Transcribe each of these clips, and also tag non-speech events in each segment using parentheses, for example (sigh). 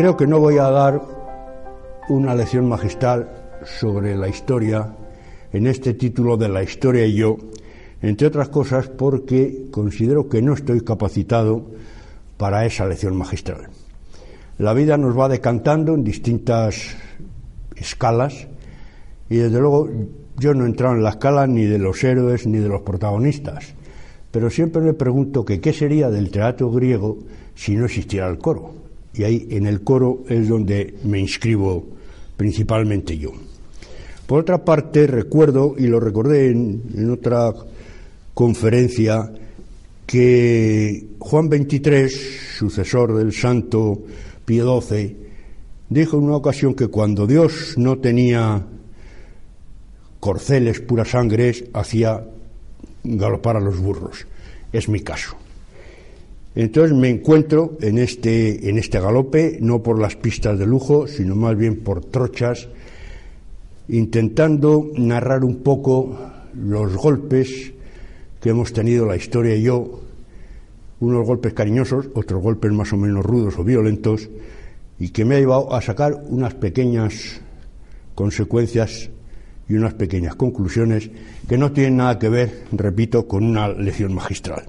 Creo que no voy a dar una lección magistral sobre la historia en este título de La historia y yo, entre otras cosas porque considero que no estoy capacitado para esa lección magistral. La vida nos va decantando en distintas escalas y desde luego yo no he entrado en la escala ni de los héroes ni de los protagonistas, pero siempre me pregunto que qué sería del teatro griego si no existiera el coro. Y ahí en el coro es donde me inscribo principalmente yo. Por otra parte, recuerdo, y lo recordé en, otra conferencia, que Juan XXIII, sucesor del santo Pío XII, dijo en una ocasión que cuando Dios no tenía corceles pura sangre, hacía galopar a los burros. Es mi caso. Entonces me encuentro en este, en este galope, no por las pistas de lujo, sino más bien por trochas, intentando narrar un poco los golpes que hemos tenido la historia y yo, unos golpes cariñosos, otros golpes más o menos rudos o violentos, y que me ha llevado a sacar unas pequeñas consecuencias y unas pequeñas conclusiones que no tienen nada que ver, repito, con una lección magistral.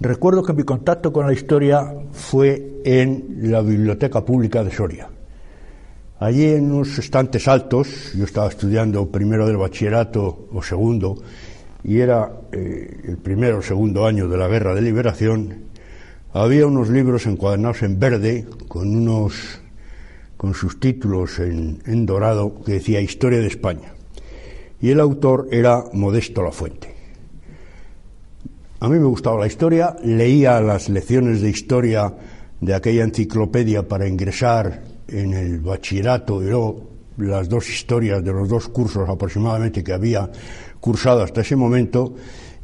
Recuerdo que mi contacto con la historia fue en la Biblioteca Pública de Soria. Allí en unos estantes altos, yo estaba estudiando primero del bachillerato o segundo, y era eh, el primero o segundo año de la Guerra de Liberación, había unos libros encuadernados en verde con unos con sus títulos en, en dorado que decía Historia de España. Y el autor era Modesto La Fuente. A mí me gustaba la historia, leía las lecciones de historia de aquella enciclopedia para ingresar en el bachillerato y luego las dos historias de los dos cursos aproximadamente que había cursado hasta ese momento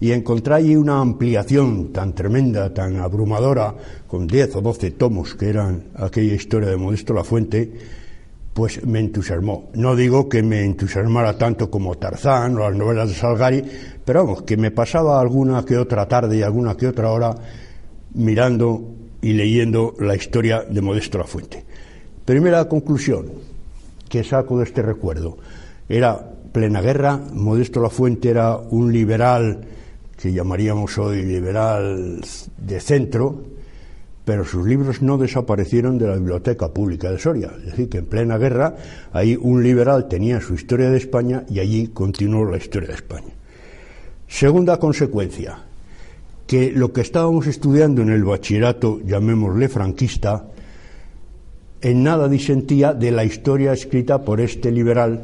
y encontré allí una ampliación tan tremenda, tan abrumadora, con 10 o 12 tomos que eran aquella historia de Modesto La Fuente, pues me entusiasmó. No digo que me entusiasmara tanto como Tarzán o las novelas de Salgari, pero vamos, que me pasaba alguna que otra tarde y alguna que otra hora mirando y leyendo la historia de Modesto La Fuente. Primera conclusión que saco de este recuerdo. Era plena guerra, Modesto La Fuente era un liberal que llamaríamos hoy liberal de centro, pero sus libros no desaparecieron de la Biblioteca Pública de Soria. Es decir, que en plena guerra, ahí un liberal tenía su historia de España y allí continuó la historia de España. Segunda consecuencia, que lo que estábamos estudiando en el bachillerato, llamémosle franquista, en nada disentía de la historia escrita por este liberal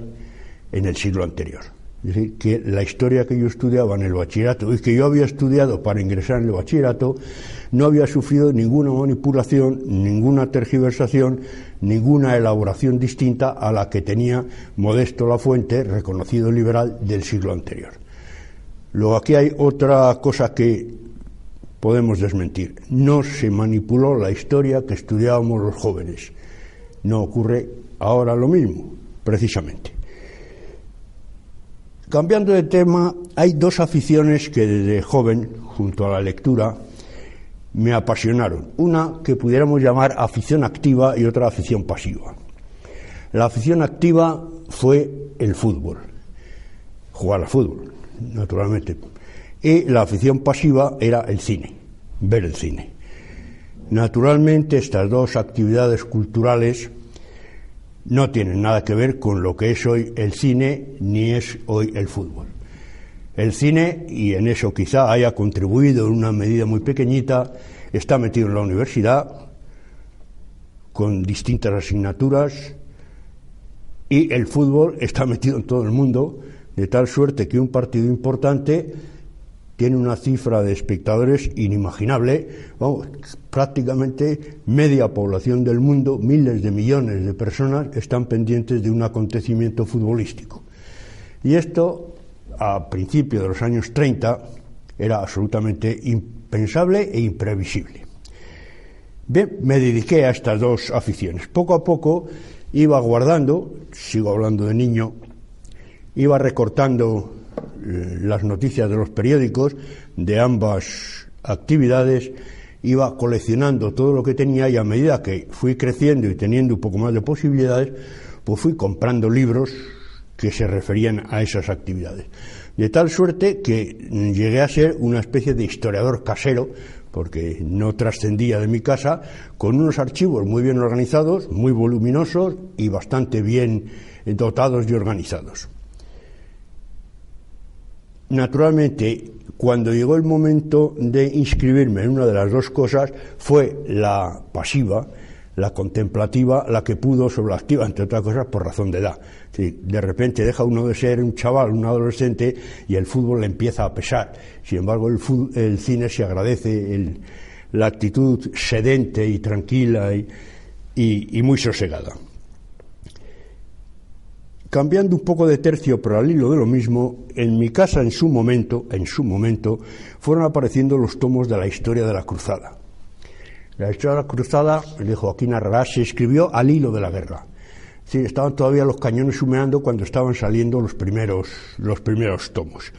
en el siglo anterior. Es decir, que la historia que yo estudiaba en el bachillerato y que yo había estudiado para ingresar en el bachillerato no había sufrido ninguna manipulación, ninguna tergiversación, ninguna elaboración distinta a la que tenía Modesto La Fuente, reconocido liberal del siglo anterior. Luego aquí hay otra cosa que podemos desmentir. No se manipuló la historia que estudiábamos los jóvenes. No ocurre ahora lo mismo, precisamente. Cambiando de tema, hay dos aficiones que desde joven, junto a la lectura, me apasionaron. Una que pudiéramos llamar afición activa y otra afición pasiva. La afición activa fue el fútbol, jugar al fútbol naturalmente. Y la afición pasiva era el cine, ver el cine. Naturalmente, estas dos actividades culturales no tienen nada que ver con lo que es hoy el cine ni es hoy el fútbol. El cine, y en eso quizá haya contribuido en una medida muy pequeñita, está metido en la universidad con distintas asignaturas y el fútbol está metido en todo el mundo de tal suerte que un partido importante tiene una cifra de espectadores inimaginable, prácticamente media población del mundo, miles de millones de personas están pendientes de un acontecimiento futbolístico. Y esto, a principios de los años 30, era absolutamente impensable e imprevisible. Bien, me dediqué a estas dos aficiones. Poco a poco iba guardando, sigo hablando de niño, iba recortando las noticias de los periódicos de ambas actividades iba coleccionando todo lo que tenía y a medida que fui creciendo y teniendo un poco más de posibilidades, pues fui comprando libros que se referían a esas actividades. De tal suerte que llegué a ser una especie de historiador casero, porque no trascendía de mi casa, con unos archivos muy bien organizados, muy voluminosos y bastante bien dotados y organizados. Naturalmente, cuando llegó el momento de inscribirme en una de las dos cosas, fue la pasiva, la contemplativa, la que pudo sobre la activa, entre otras cosas, por razón de edad. de repente deja uno de ser un chaval, un adolescente, y el fútbol le empieza a pesar. Sin embargo, el, cine se agradece la actitud sedente y tranquila y muy sosegada. Cambiando un poco de tercio, pero al hilo de lo mismo, en mi casa en su momento, en su momento, fueron apareciendo los tomos de la historia de la cruzada. La historia de la cruzada, de Joaquín Arrarás, se escribió al hilo de la guerra. Estaban todavía los cañones humeando cuando estaban saliendo los primeros, los primeros tomos.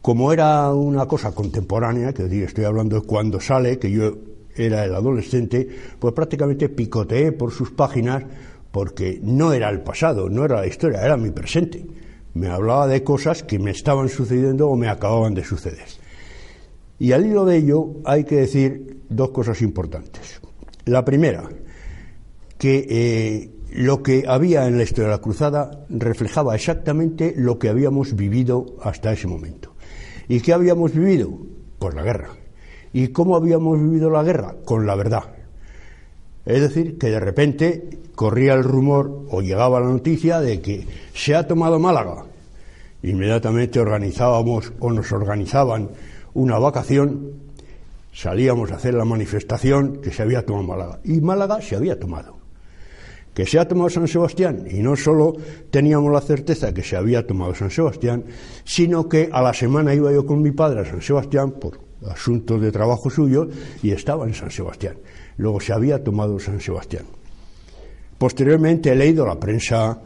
Como era una cosa contemporánea, que estoy hablando de cuando sale, que yo era el adolescente, pues prácticamente picoteé por sus páginas porque no era el pasado, no era la historia, era mi presente. Me hablaba de cosas que me estaban sucediendo o me acababan de suceder. Y al hilo de ello hay que decir dos cosas importantes. La primera, que eh, lo que había en la historia de la cruzada reflejaba exactamente lo que habíamos vivido hasta ese momento. ¿Y qué habíamos vivido? Pues la guerra. ¿Y cómo habíamos vivido la guerra? Con la verdad. Es decir, que de repente corría el rumor o llegaba la noticia de que se ha tomado Málaga. Inmediatamente organizábamos o nos organizaban una vacación, salíamos a hacer la manifestación que se había tomado Málaga. Y Málaga se había tomado. Que se ha tomado San Sebastián, y no solo teníamos la certeza que se había tomado San Sebastián, sino que a la semana iba yo con mi padre a San Sebastián por asuntos de trabajo suyo y estaba en San Sebastián. Luego se había tomado San Sebastián. Posteriormente he leído la prensa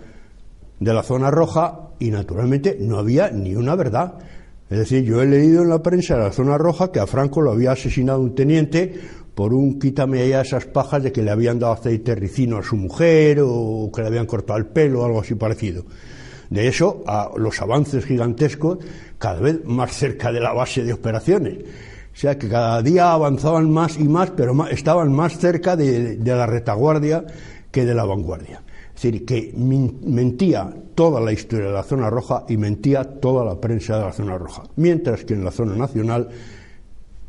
de la zona roja y naturalmente no había ni una verdad. Es decir, yo he leído en la prensa de la zona roja que a Franco lo había asesinado un teniente por un quítame allá esas pajas de que le habían dado aceite ricino a su mujer o que le habían cortado el pelo o algo así parecido. De eso a los avances gigantescos cada vez más cerca de la base de operaciones. O sea que cada día avanzaban más y más, pero estaban más cerca de la retaguardia que de la vanguardia. Es decir, que mentía toda la historia de la zona roja y mentía toda la prensa de la zona roja. Mientras que en la zona nacional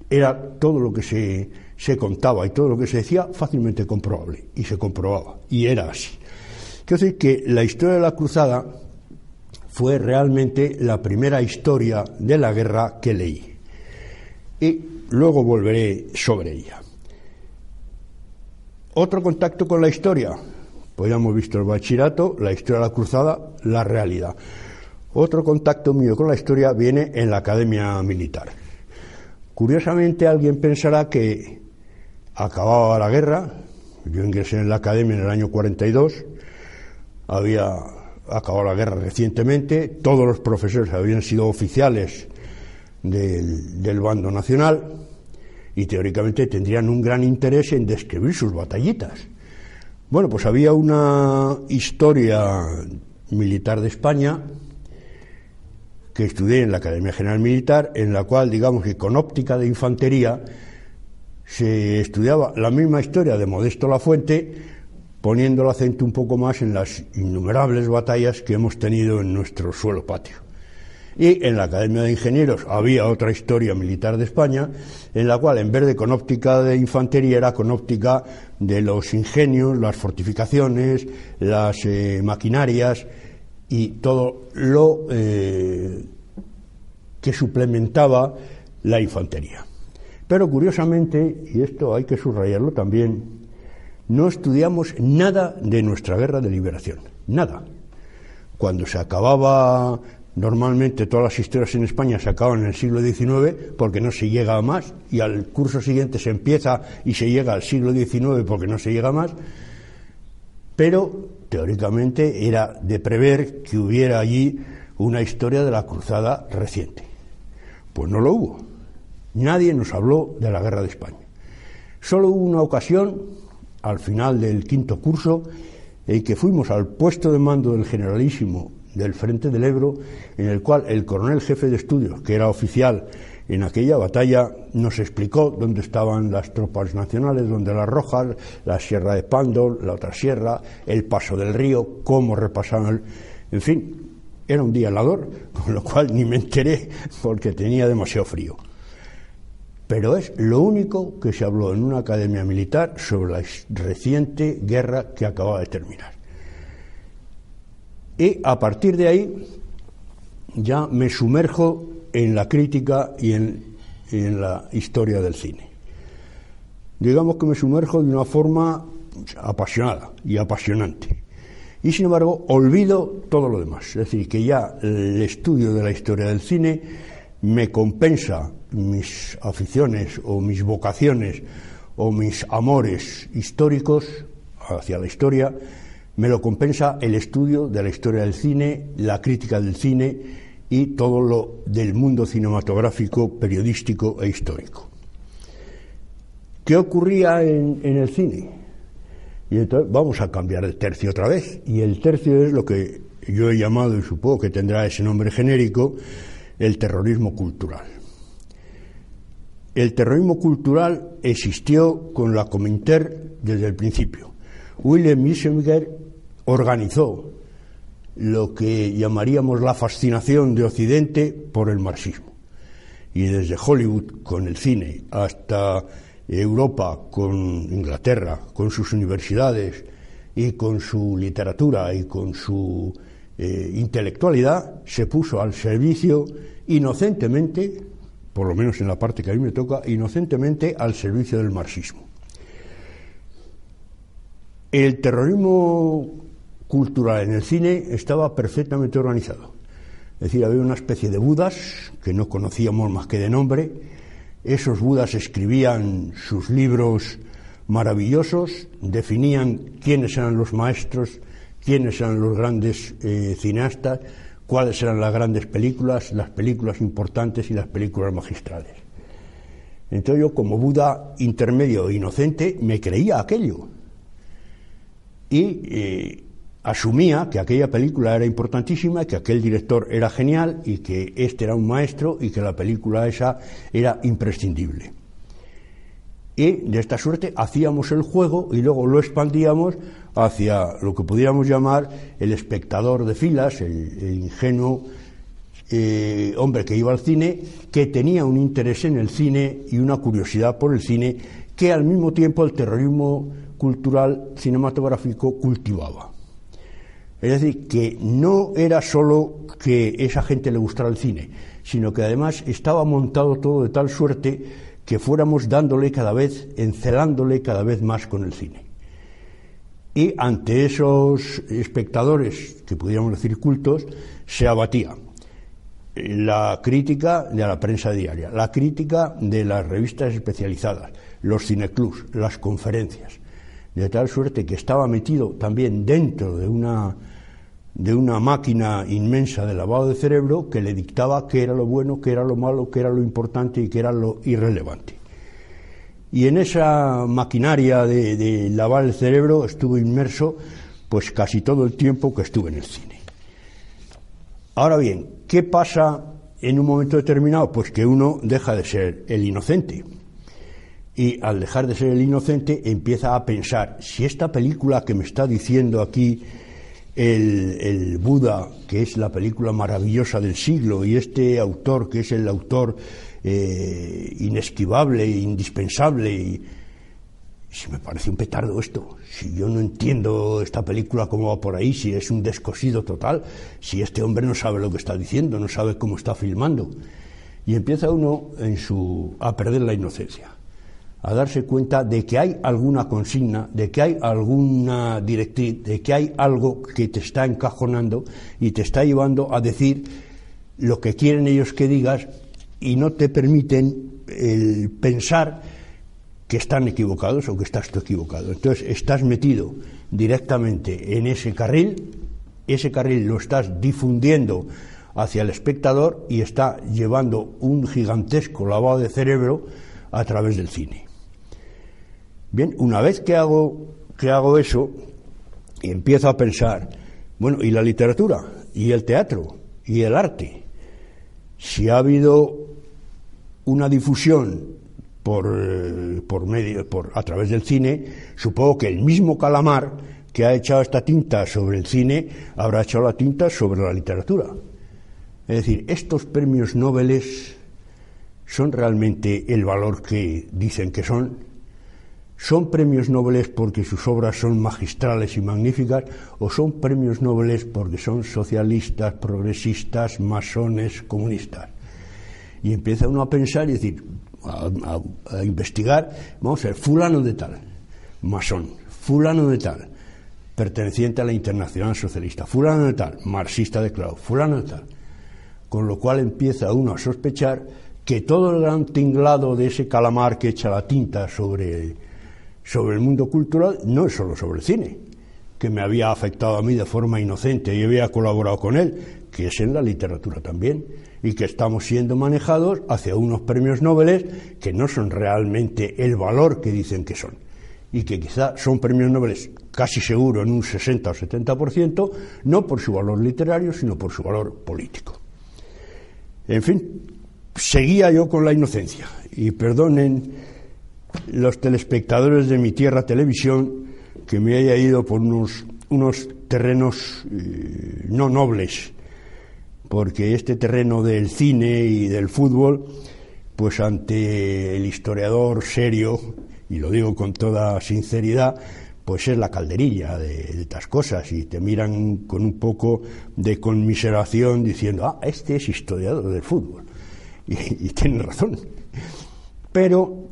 era todo lo que se, se contaba y todo lo que se decía fácilmente comprobable. Y se comprobaba. Y era así. Quiero decir que la historia de la cruzada fue realmente la primera historia de la guerra que leí. Y luego volveré sobre ella. Otro contacto con la historia. Pues ya hemos visto el bachillerato, la historia de la cruzada, la realidad. Otro contacto mío con la historia viene en la academia militar. Curiosamente alguien pensará que acababa la guerra, yo ingresé en la academia en el año 42, había acabado la guerra recientemente, todos los profesores habían sido oficiales del, bando nacional, y teóricamente tendrían un gran interés en describir sus batallitas. Bueno, pues había una historia militar de España que estudié en la Academia General Militar, en la cual, digamos que con óptica de infantería, se estudiaba la misma historia de Modesto la Fuente, poniendo el acento un poco más en las innumerables batallas que hemos tenido en nuestro suelo patio. Y en la Academia de Ingenieros había otra historia militar de España, en la cual en vez de con óptica de infantería era con óptica de los ingenios, las fortificaciones, las eh, maquinarias y todo lo eh, que suplementaba la infantería. Pero curiosamente, y esto hay que subrayarlo también, no estudiamos nada de nuestra guerra de liberación, nada. Cuando se acababa Normalmente todas las historias en España se acaban en el siglo XIX porque no se llega a más y al curso siguiente se empieza y se llega al siglo XIX porque no se llega a más. Pero teóricamente era de prever que hubiera allí una historia de la cruzada reciente. Pues no lo hubo. Nadie nos habló de la guerra de España. Solo hubo una ocasión, al final del quinto curso, en que fuimos al puesto de mando del generalísimo del Frente del Ebro, en el cual el coronel jefe de estudios, que era oficial en aquella batalla, nos explicó dónde estaban las tropas nacionales, dónde las rojas, la sierra de Pando, la otra sierra, el paso del río, cómo repasaban, en fin, era un día helador, (laughs) con lo cual ni me enteré porque tenía demasiado frío. Pero es lo único que se habló en una academia militar sobre la reciente guerra que acaba de terminar. Y a partir de ahí ya me sumerjo en la crítica y en, en la historia del cine. Digamos que me sumerjo de una forma apasionada y apasionante. Y sin embargo, olvido todo lo demás. Es decir, que ya el estudio de la historia del cine me compensa mis aficiones o mis vocaciones o mis amores históricos hacia la historia, me lo compensa el estudio de la historia del cine, la crítica del cine y todo lo del mundo cinematográfico, periodístico e histórico. ¿Qué ocurría en, el cine? Y entonces vamos a cambiar el tercio otra vez. Y el tercio es lo que yo he llamado, y supongo que tendrá ese nombre genérico, el terrorismo cultural. El terrorismo cultural existió con la Cominter desde el principio. William Misenger organizó lo que llamaríamos la fascinación de Occidente por el marxismo. Y desde Hollywood con el cine hasta Europa con Inglaterra, con sus universidades y con su literatura y con su eh, intelectualidad, se puso al servicio inocentemente por lo menos en la parte que a mí me toca, inocentemente al servicio del marxismo. El terrorismo cultural en el cine estaba perfectamente organizado. Es decir, había una especie de budas que no conocíamos más que de nombre. Esos budas escribían sus libros maravillosos, definían quiénes eran los maestros, quiénes eran los grandes eh, cineastas, cuáles eran las grandes películas, las películas importantes y las películas magistrales. Entonces yo, como Buda intermedio e inocente, me creía aquello. Y eh, asumía que aquella película era importantísima, que aquel director era genial y que este era un maestro y que la película esa era imprescindible. Y de esta suerte hacíamos el juego y luego lo expandíamos hacia lo que pudiéramos llamar el espectador de filas, el, ingenuo eh, hombre que iba al cine, que tenía un interés en el cine y una curiosidad por el cine, que al mismo tiempo el terrorismo cultural cinematográfico cultivaba. Es decir, que no era solo que esa gente le gustara el cine, sino que además estaba montado todo de tal suerte que fuéramos dándole cada vez, encelándole cada vez más con el cine. Y ante esos espectadores, que pudiéramos decir cultos, se abatía la crítica de la prensa diaria, la crítica de las revistas especializadas, los cineclubs, las conferencias, de tal suerte que estaba metido también dentro de una de una máquina inmensa de lavado de cerebro que le dictaba qué era lo bueno, qué era lo malo, qué era lo importante y qué era lo irrelevante. Y en esa maquinaria de, lavar el cerebro estuve inmerso pues casi todo el tiempo que estuve en el cine. Ahora bien, ¿qué pasa en un momento determinado? Pues que uno deja de ser el inocente. Y al dejar de ser el inocente empieza a pensar, si esta película que me está diciendo aquí el, Buda, que es la película maravillosa del siglo, y este autor, que es el autor eh, inesquivable indispensable, y, si me parece un petardo esto, si yo no entiendo esta película cómo va por ahí, si es un descosido total, si este hombre no sabe lo que está diciendo, no sabe cómo está filmando. Y empieza uno en su, a perder la inocencia a darse cuenta de que hay alguna consigna, de que hay alguna directriz, de que hay algo que te está encajonando y te está llevando a decir lo que quieren ellos que digas y no te permiten el pensar que están equivocados o que estás tú equivocado. Entonces estás metido directamente en ese carril, ese carril lo estás difundiendo hacia el espectador y está llevando un gigantesco lavado de cerebro a través del cine. Bien, una vez que hago, que hago eso, empiezo a pensar, bueno, ¿y la literatura? ¿Y el teatro? ¿Y el arte? Si ha habido una difusión por, por medio, por, a través del cine, supongo que el mismo Calamar que ha echado esta tinta sobre el cine habrá echado la tinta sobre la literatura. Es decir, estos premios Nobel son realmente el valor que dicen que son. ¿Son premios Nobel porque sus obras son magistrales y magníficas o son premios Nobel porque son socialistas, progresistas, masones, comunistas? Y empieza uno a pensar y decir, a, investigar, vamos a ver, fulano de tal, masón, fulano de tal, perteneciente a la Internacional Socialista, fulano de tal, marxista declarado, fulano de tal. Con lo cual empieza uno a sospechar que todo el gran tinglado de ese calamar que echa la tinta sobre sobre el mundo cultural no es solo sobre el cine, que me había afectado a mí de forma inocente y había colaborado con él, que es en la literatura también, y que estamos siendo manejados hacia unos premios Nobel que no son realmente el valor que dicen que son, y que quizá son premios Nobel casi seguro en un 60 o 70%, no por su valor literario, sino por su valor político. En fin, seguía yo con la inocencia, y perdonen los telespectadores de mi tierra televisión que me haya ido por unos, unos terrenos eh, no nobles, porque este terreno del cine y del fútbol, pues ante el historiador serio, y lo digo con toda sinceridad, pues es la calderilla de, estas cosas y te miran con un poco de conmiseración diciendo, ah, este es historiador del fútbol. (laughs) Y, y tienen razón. Pero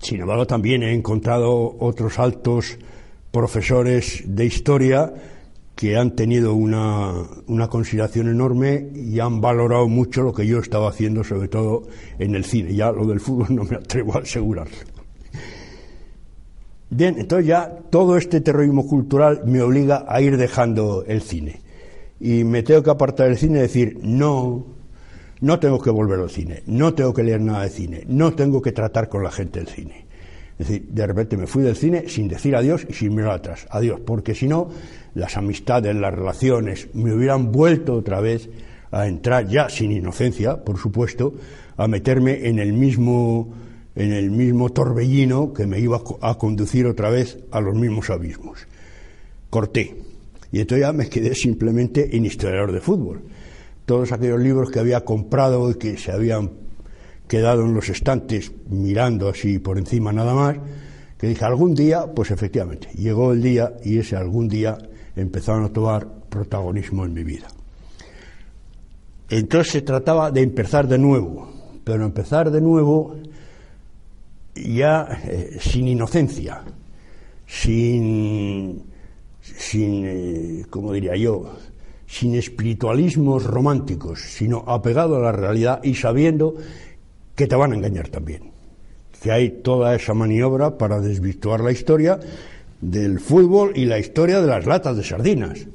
sin embargo, también he encontrado otros altos profesores de historia que han tenido una, consideración enorme y han valorado mucho lo que yo estaba haciendo, sobre todo en el cine. Ya lo del fútbol (laughs) no me atrevo a asegurarlo. Bien, entonces ya todo este terrorismo cultural me obliga a ir dejando el cine. Y me tengo que apartar del cine y decir, no, no tengo que volver al cine, no tengo que leer nada de cine, no tengo que tratar con la gente del cine. Es decir, de repente me fui del cine sin decir adiós y sin mirar atrás. Adiós, porque si no, las amistades, las relaciones me hubieran vuelto otra vez a entrar, ya sin inocencia, por supuesto, a meterme en el mismo, en el mismo torbellino que me iba a conducir otra vez a los mismos abismos. Corté. Y entonces ya me quedé simplemente en historiador de fútbol todos aquellos libros que había comprado y que se habían quedado en los estantes mirando así por encima nada más, que dije algún día, pues efectivamente, llegó el día y ese algún día empezaron a tomar protagonismo en mi vida. Entonces se trataba de empezar de nuevo, pero empezar de nuevo ya eh, sin inocencia, sin, sin eh, como diría yo, sin espiritualismos románticos, sino apegado a la realidad y sabiendo que te van a engañar también. Que hay toda esa maniobra para desvirtuar la historia del fútbol y la historia de las latas de sardinas.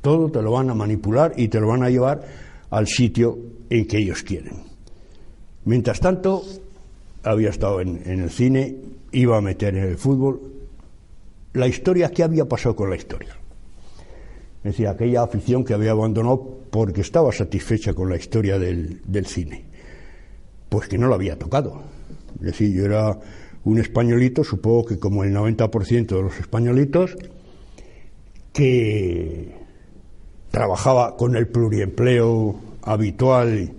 Todo te lo van a manipular y te lo van a llevar al sitio en que ellos quieren. Mientras tanto, había estado en, en el cine, iba a meter en el fútbol. La historia, ¿qué había pasado con la historia? Es decir, aquella afición que había abandonado porque estaba satisfecha con la historia del, cine. Pues que no lo había tocado. Es decir, yo era un españolito, supongo que como el 90% de los españolitos, que trabajaba con el pluriempleo habitual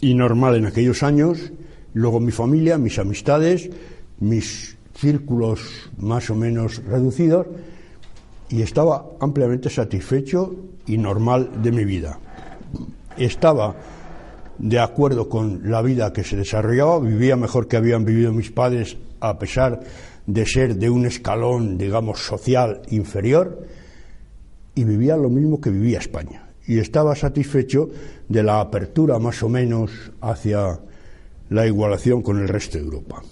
y normal en aquellos años, luego mi familia, mis amistades, mis círculos más o menos reducidos, y estaba ampliamente satisfecho y normal de mi vida. Estaba de acuerdo con la vida que se desarrollaba, vivía mejor que habían vivido mis padres a pesar de ser de un escalón, digamos, social inferior, y vivía lo mismo que vivía España. Y estaba satisfecho de la apertura más o menos hacia la igualación con el resto de Europa.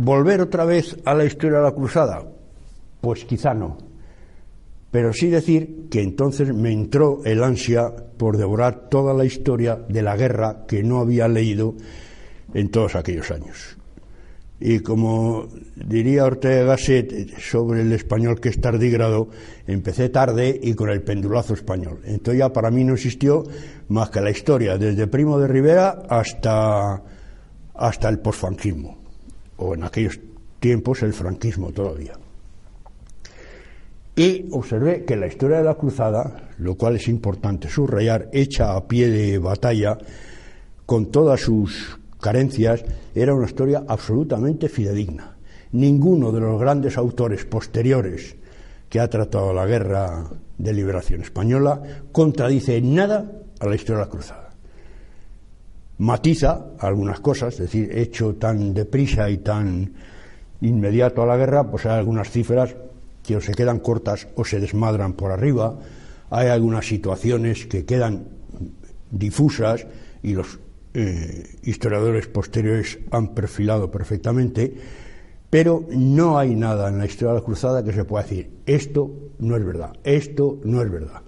¿Volver otra vez a la historia de la cruzada? Pues quizá no. Pero sí decir que entonces me entró el ansia por devorar toda la historia de la guerra que no había leído en todos aquellos años. Y como diría Ortega Gasset sobre el español que es tardígrado, empecé tarde y con el pendulazo español. Entonces ya para mí no existió más que la historia, desde Primo de Rivera hasta, hasta el posfranquismo, o en aquellos tiempos el franquismo todavía. Y observé que la historia de la cruzada, lo cual es importante subrayar, hecha a pie de batalla, con todas sus carencias, era una historia absolutamente fidedigna. Ninguno de los grandes autores posteriores que ha tratado la guerra de liberación española contradice en nada a la historia de la cruzada. Matiza algunas cosas, es decir, hecho tan deprisa y tan inmediato a la guerra, pues hay algunas cifras que o se quedan cortas o se desmadran por arriba, hay algunas situaciones que quedan difusas y los eh, historiadores posteriores han perfilado perfectamente, pero no hay nada en la historia de la cruzada que se pueda decir, esto no es verdad, esto no es verdad.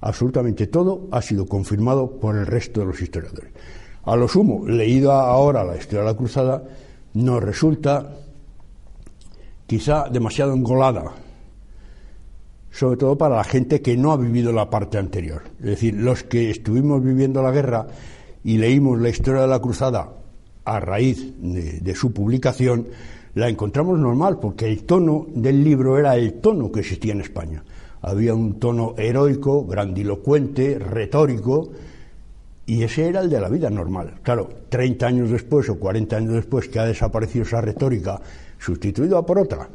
Absolutamente todo ha sido confirmado por el resto de los historiadores. A lo sumo, leído ahora la historia de la cruzada, nos resulta quizá demasiado engolada, sobre todo para la gente que no ha vivido la parte anterior. Es decir, los que estuvimos viviendo la guerra y leímos la historia de la cruzada a raíz de, su publicación, la encontramos normal, porque el tono del libro era el tono que existía en España. Había un tono heroico, grandilocuente, retórico, y ese era el de la vida normal. Claro, 30 años después o 40 años después que ha desaparecido esa retórica, sustituida por otra,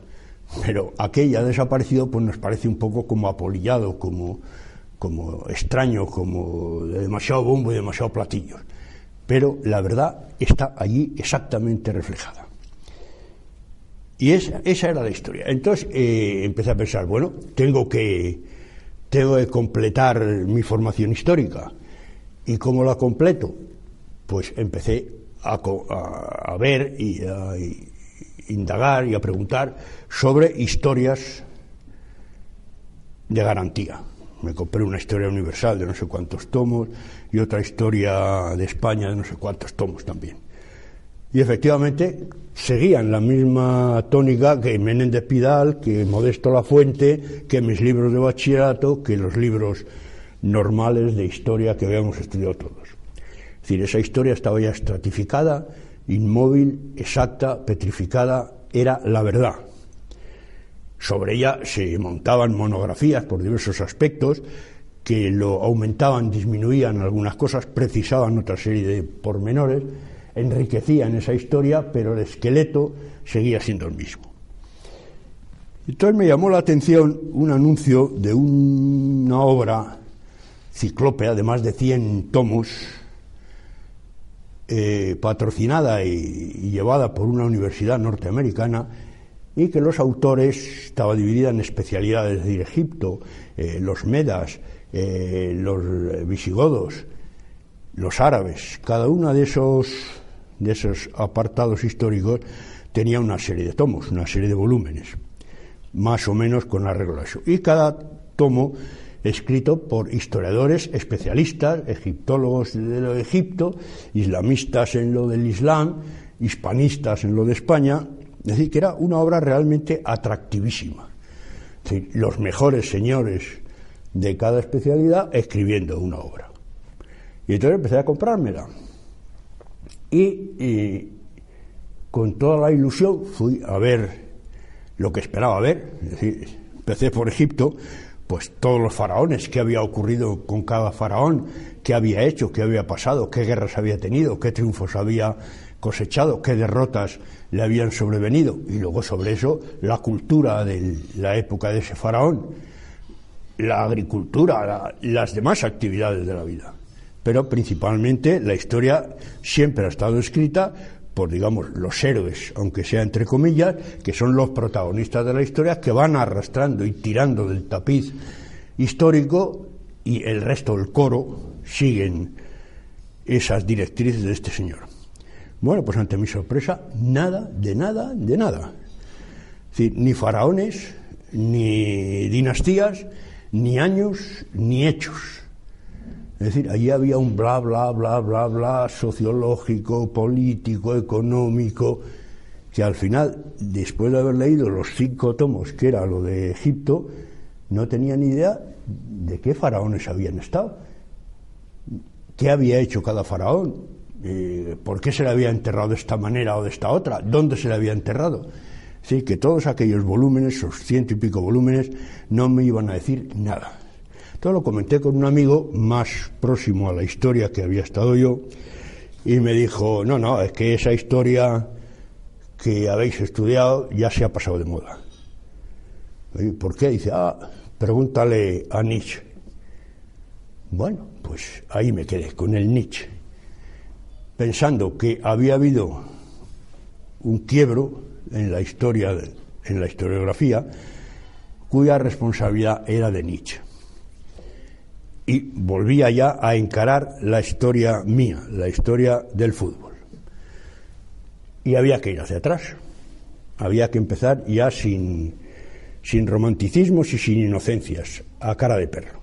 pero aquella ha desaparecido, pues nos parece un poco como apolillado, como, como extraño, como de demasiado bombo y demasiado platillo. Pero la verdad está allí exactamente reflejada. Y esa, esa era la historia. Entonces eh, empecé a pensar, bueno, tengo que, tengo que completar mi formación histórica. ¿Y cómo la completo? Pues empecé a, ver y a indagar y a preguntar sobre historias de garantía me compré una historia universal de no sé cuántos tomos y otra historia de España de no sé cuántos tomos también. Y efectivamente seguían la misma tónica que Menéndez Pidal, que Modesto La Fuente, que mis libros de bachillerato, que los libros normales de historia que habíamos estudiado todos. Es decir, esa historia estaba ya estratificada, inmóvil, exacta, petrificada, era la verdad. Sobre ella se montaban monografías por diversos aspectos que lo aumentaban, disminuían algunas cosas, precisaban otra serie de pormenores, enriquecían esa historia, pero el esqueleto seguía siendo el mismo. Entonces me llamó la atención un anuncio de una obra ciclópea de más de 100 tomos, eh, patrocinada y, llevada por una universidad norteamericana, y que los autores estaba dividida en especialidades, es decir, Egipto, eh, los medas, eh, los visigodos, los árabes, cada uno de esos, de esos apartados históricos tenía una serie de tomos, una serie de volúmenes, más o menos con arreglo a eso. Y cada tomo escrito por historiadores especialistas, egiptólogos de lo de Egipto, islamistas en lo del Islam, hispanistas en lo de España, es decir, que era una obra realmente atractivísima. los mejores señores de cada especialidad escribiendo una obra. Y entonces empecé a comprármela. Y, con toda la ilusión fui a ver lo que esperaba ver. Es decir, empecé por Egipto, pues todos los faraones, qué había ocurrido con cada faraón, qué había hecho, qué había pasado, qué guerras había tenido, qué triunfos había cosechado, qué derrotas le habían sobrevenido, y luego sobre eso la cultura de la época de ese faraón, la agricultura, las demás actividades de la vida. Pero principalmente la historia siempre ha estado escrita por, digamos, los héroes, aunque sea entre comillas, que son los protagonistas de la historia, que van arrastrando y tirando del tapiz histórico y el resto del coro siguen esas directrices de este señor. Bueno, pues ante mi sorpresa, nada, de nada, de nada. ni faraones, ni dinastías, ni años, ni hechos. Es decir, allí había un bla, bla, bla, bla, bla, sociológico, político, económico, que al final, después de haber leído los cinco tomos, que era lo de Egipto, no tenía ni idea de qué faraones habían estado, qué había hecho cada faraón, eh, por qué se le había enterrado de esta manera o de esta otra, dónde se le había enterrado. Sí, que todos aquellos volúmenes, esos ciento y pico volúmenes, no me iban a decir nada. Todo lo comenté con un amigo más próximo a la historia que había estado yo, y me dijo, no, no, es que esa historia que habéis estudiado ya se ha pasado de moda. ¿Por qué? Dice, ah, pregúntale a Nietzsche. Bueno, pues ahí me quedé con el Nietzsche, pensando que había habido un quiebro en la historia, en la historiografía, cuya responsabilidad era de Nietzsche. Y volvía ya a encarar la historia mía, la historia del fútbol. Y había que ir hacia atrás. Había que empezar ya sin, sin romanticismos y sin inocencias, a cara de perro.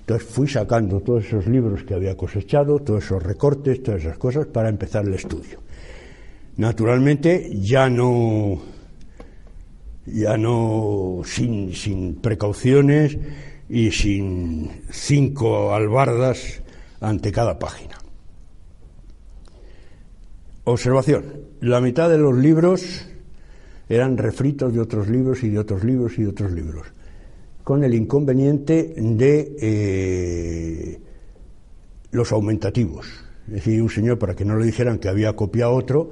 Entonces fui sacando todos esos libros que había cosechado, todos esos recortes, todas esas cosas para empezar el estudio. Naturalmente ya no, ya no sin, sin precauciones y sin cinco albardas ante cada página. Observación. La mitad de los libros eran refritos de otros libros y de otros libros y de otros libros, con el inconveniente de eh, los aumentativos. Es decir, un señor, para que no le dijeran que había copiado otro,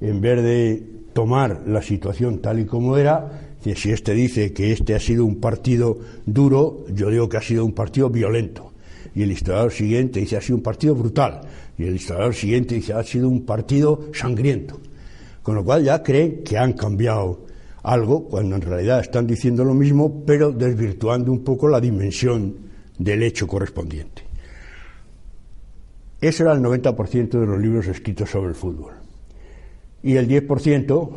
en vez de tomar la situación tal y como era, si este dice que este ha sido un partido duro, yo digo que ha sido un partido violento. Y el historiador siguiente dice ha sido un partido brutal. Y el historiador siguiente dice ha sido un partido sangriento. Con lo cual ya creen que han cambiado algo, cuando en realidad están diciendo lo mismo, pero desvirtuando un poco la dimensión del hecho correspondiente. Ese era el 90% de los libros escritos sobre el fútbol y el 10%,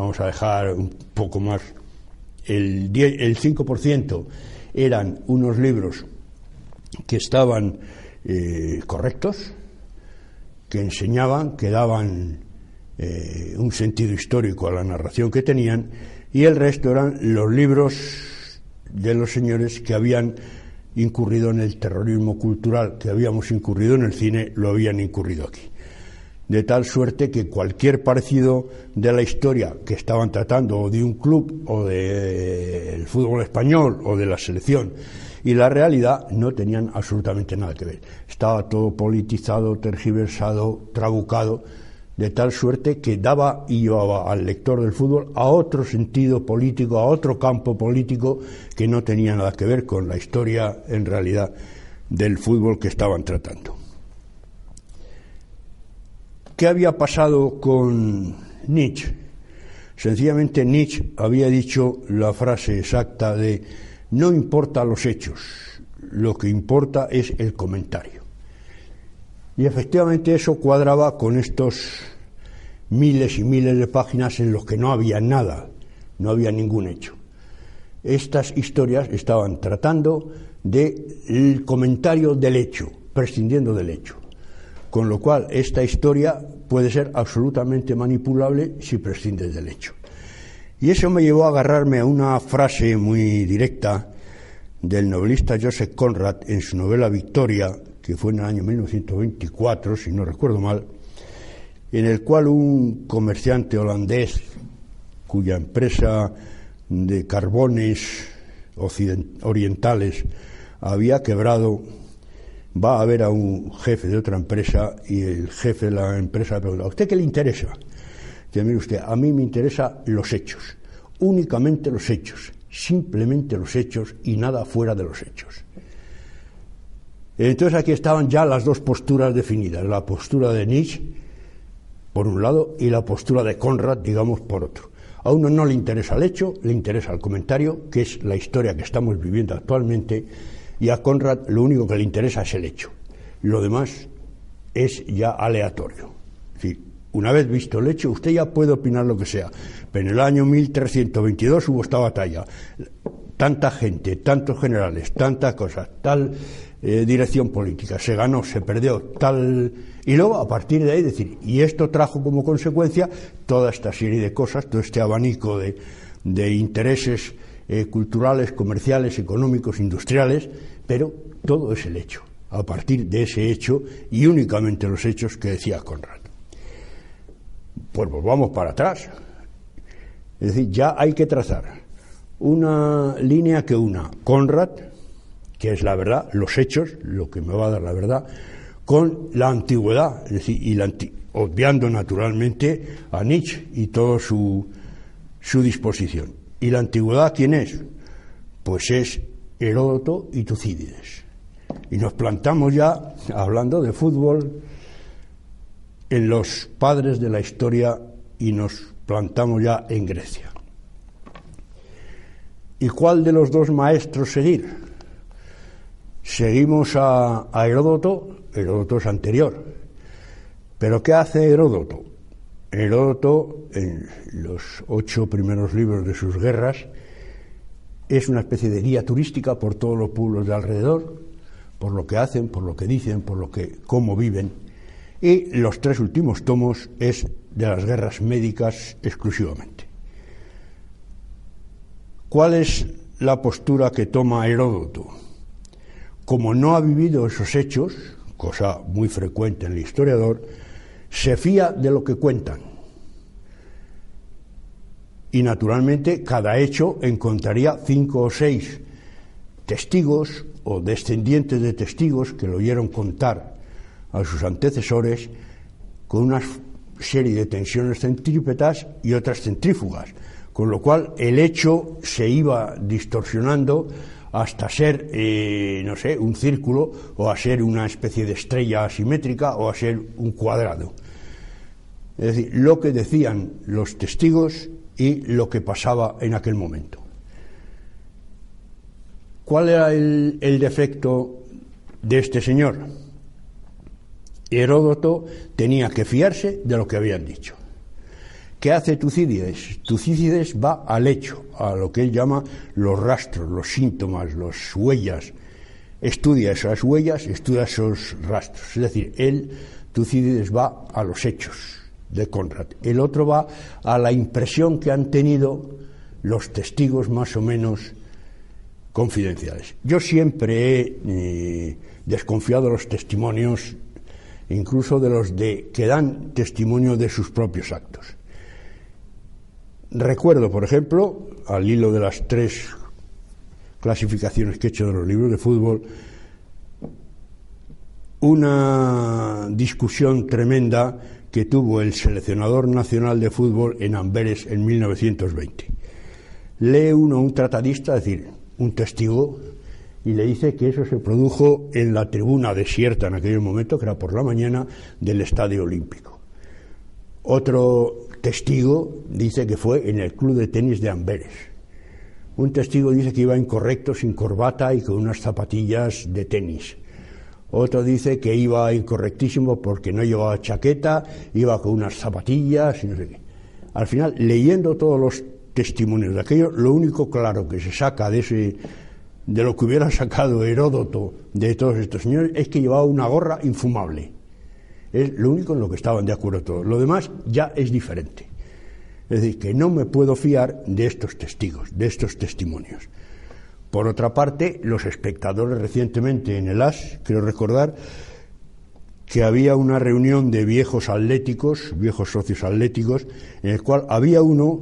vamos a dejar un poco más, el, el 5% eran unos libros que estaban eh, correctos, que enseñaban, que daban eh, un sentido histórico a la narración que tenían, y el resto eran los libros de los señores que habían incurrido en el terrorismo cultural, que habíamos incurrido en el cine, lo habían incurrido aquí de tal suerte que cualquier parecido de la historia que estaban tratando o de un club o del fútbol español o de la selección y la realidad no tenían absolutamente nada que ver. Estaba todo politizado, tergiversado, trabucado, de tal suerte que daba y llevaba al lector del fútbol a otro sentido político, a otro campo político que no tenía nada que ver con la historia en realidad del fútbol que estaban tratando. ¿Qué había pasado con Nietzsche? Sencillamente Nietzsche había dicho la frase exacta de no importa los hechos, lo que importa es el comentario. Y efectivamente eso cuadraba con estos miles y miles de páginas en los que no había nada, no había ningún hecho. Estas historias estaban tratando del comentario del hecho, prescindiendo del hecho. Con lo cual, esta historia puede ser absolutamente manipulable si prescinde del hecho. Y eso me llevó a agarrarme a una frase muy directa del novelista Joseph Conrad en su novela Victoria, que fue en el año 1924, si no recuerdo mal, en el cual un comerciante holandés, cuya empresa de carbones orientales había quebrado, va a ver a un jefe de otra empresa y el jefe de la empresa le pregunta, ¿a usted qué le interesa? Dice, mire usted, a mí me interesan los hechos, únicamente los hechos, simplemente los hechos y nada fuera de los hechos. Entonces aquí estaban ya las dos posturas definidas, la postura de Nietzsche por un lado y la postura de Conrad, digamos, por otro. A uno no le interesa el hecho, le interesa el comentario, que es la historia que estamos viviendo actualmente, y a Conrad lo único que le interesa es el hecho. Lo demás es ya aleatorio. una vez visto el hecho, usted ya puede opinar lo que sea. Pero en el año 1322 hubo esta batalla. Tanta gente, tantos generales, tantas cosas, tal eh, dirección política. Se ganó, se perdió, tal. Y luego, a partir de ahí, decir, y esto trajo como consecuencia toda esta serie de cosas, todo este abanico de, de intereses eh, culturales, comerciales, económicos, industriales, pero todo es el hecho, a partir de ese hecho y únicamente los hechos que decía Conrad. Pues volvamos para atrás. Es decir, ya hay que trazar una línea que una Conrad, que es la verdad, los hechos, lo que me va a dar la verdad, con la antigüedad, es decir, y obviando naturalmente a Nietzsche y toda su, su disposición. ¿Y la antigüedad quién es? Pues es Heródoto y Tucídides. Y nos plantamos ya, hablando de fútbol, en los padres de la historia y nos plantamos ya en Grecia. ¿Y cuál de los dos maestros seguir? Seguimos a, Heródoto, Heródoto es anterior. Pero ¿qué hace Heródoto? Heródoto, en los ocho primeros libros de sus guerras, es una especie de guía turística por todos los pueblos de alrededor, por lo que hacen, por lo que dicen, por lo que cómo viven. Y los tres últimos tomos es de las guerras médicas exclusivamente. ¿Cuál es la postura que toma Heródoto? Como no ha vivido esos hechos, cosa muy frecuente en el historiador, se fía de lo que cuentan. Y naturalmente cada hecho encontraría cinco o seis testigos o descendientes de testigos que lo oyeron contar a sus antecesores con una serie de tensiones centrípetas y otras centrífugas, con lo cual el hecho se iba distorsionando hasta ser, eh, no sé, un círculo o a ser una especie de estrella asimétrica o a ser un cuadrado. Es decir, lo que decían los testigos y lo que pasaba en aquel momento. ¿Cuál era el, defecto de este señor? Heródoto tenía que fiarse de lo que habían dicho. ¿Qué hace Tucídides? Tucídides va al hecho, a lo que él llama los rastros, los síntomas, las huellas. Estudia esas huellas, estudia esos rastros. Es decir, él, Tucídides, va a los hechos de Conrad. El otro va a la impresión que han tenido los testigos más o menos confidenciales. Yo siempre he eh, desconfiado de los testimonios, incluso de los de que dan testimonio de sus propios actos. Recuerdo, por ejemplo, al hilo de las tres clasificaciones que he hecho de los libros de fútbol, una discusión tremenda que tuvo el seleccionador nacional de fútbol en Amberes en 1920. Lee uno un tratadista, es decir, un testigo, y le dice que eso se produjo en la tribuna desierta en aquel momento, que era por la mañana, del Estadio Olímpico. Otro testigo dice que fue en el club de tenis de Amberes. Un testigo dice que iba incorrecto, sin corbata y con unas zapatillas de tenis. Otro dice que iba incorrectísimo porque no llevaba chaqueta, iba con unas zapatillas y no sé qué. Al final, leyendo todos los testimonios de aquello, lo único claro que se saca de ese de lo que hubiera (laughs) sacado Heródoto de todos estos señores es que llevaba una gorra infumable. Es lo único en lo que estaban de acuerdo todos. Lo demás ya es diferente. Es decir, que no me puedo fiar de estos testigos, de estos testimonios. Por otra parte, los espectadores recientemente en el AS, quiero recordar que había una reunión de viejos atléticos, viejos socios atléticos, en el cual había uno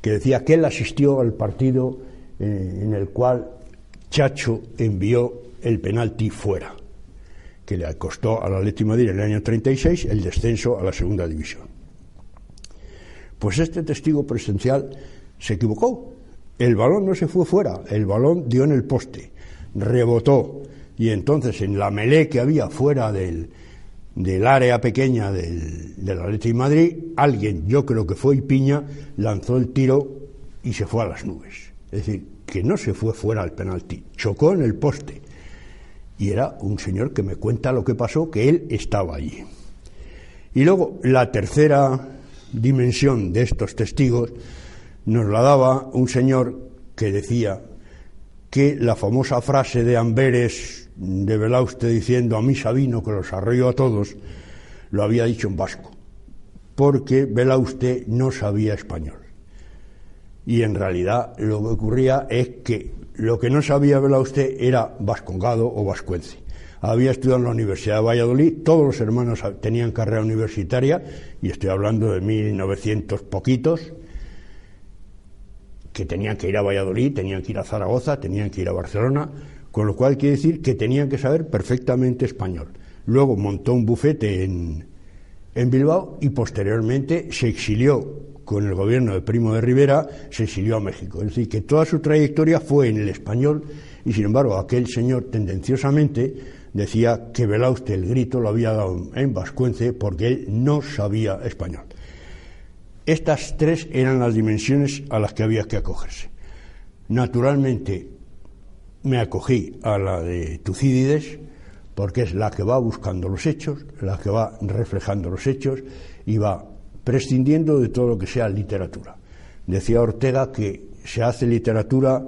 que decía que él asistió al partido eh, en el cual Chacho envió el penalti fuera que le costó al Atlético Madrid en el año 36 el descenso a la segunda división. Pues este testigo presencial se equivocó. El balón no se fue fuera, el balón dio en el poste, rebotó y entonces en la melé que había fuera del, del área pequeña del, del Atlético Madrid, alguien, yo creo que fue Piña, lanzó el tiro y se fue a las nubes. Es decir, que no se fue fuera al penalti, chocó en el poste y era un señor que me cuenta lo que pasó, que él estaba allí. Y luego la tercera dimensión de estos testigos nos la daba un señor que decía que la famosa frase de Amberes de Belauste diciendo a mí Sabino que los arroyo a todos, lo había dicho en vasco, porque Belauste no sabía español. Y en realidad lo que ocurría es que lo que no sabía Belauste era vascongado o vascuence. Había estudiado en la Universidad de Valladolid, todos los hermanos tenían carrera universitaria, y estoy hablando de 1900 poquitos, que tenían que ir a Valladolid, tenían que ir a Zaragoza, tenían que ir a Barcelona, con lo cual quiere decir que tenían que saber perfectamente español. Luego montó un bufete en, en Bilbao y posteriormente se exilió con el gobierno de Primo de Rivera, se exilió a México. Es decir, que toda su trayectoria fue en el español y sin embargo aquel señor tendenciosamente decía que Belauste el grito lo había dado en vascuence porque él no sabía español. Estas tres eran las dimensiones a las que había que acogerse. Naturalmente me acogí a la de Tucídides, porque es la que va buscando los hechos, la que va reflejando los hechos y va prescindiendo de todo lo que sea literatura. Decía Ortega que se hace literatura,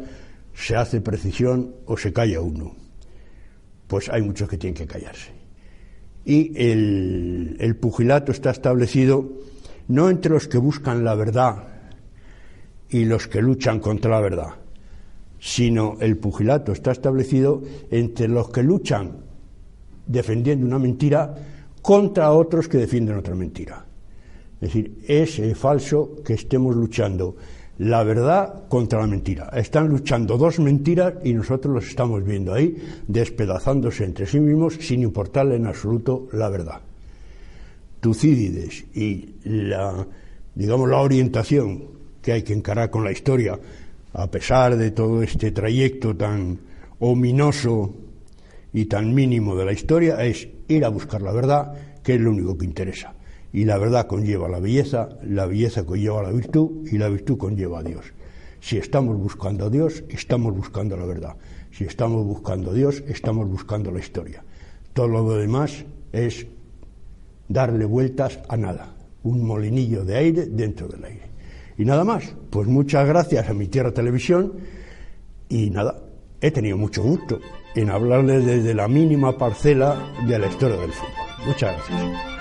se hace precisión o se calla uno. Pues hay muchos que tienen que callarse. Y el, pugilato está establecido no entre los que buscan la verdad y los que luchan contra la verdad, sino el pugilato está establecido entre los que luchan defendiendo una mentira contra otros que defienden otra mentira. Es decir, es falso que estemos luchando la verdad contra la mentira. Están luchando dos mentiras y nosotros los estamos viendo ahí despedazándose entre sí mismos sin importarle en absoluto la verdad. Tucídides y la, digamos, la orientación que hay que encarar con la historia, a pesar de todo este trayecto tan ominoso y tan mínimo de la historia, es ir a buscar la verdad, que es lo único que interesa. Y la verdad conlleva la belleza, la belleza conlleva la virtud y la virtud conlleva a Dios. Si estamos buscando a Dios, estamos buscando la verdad. Si estamos buscando a Dios, estamos buscando la historia. Todo lo demás es darle vueltas a nada, un molinillo de aire dentro del aire. Y nada más, pues muchas gracias a mi tierra televisión y nada, he tenido mucho gusto en hablarles desde la mínima parcela de la historia del fútbol. Muchas gracias.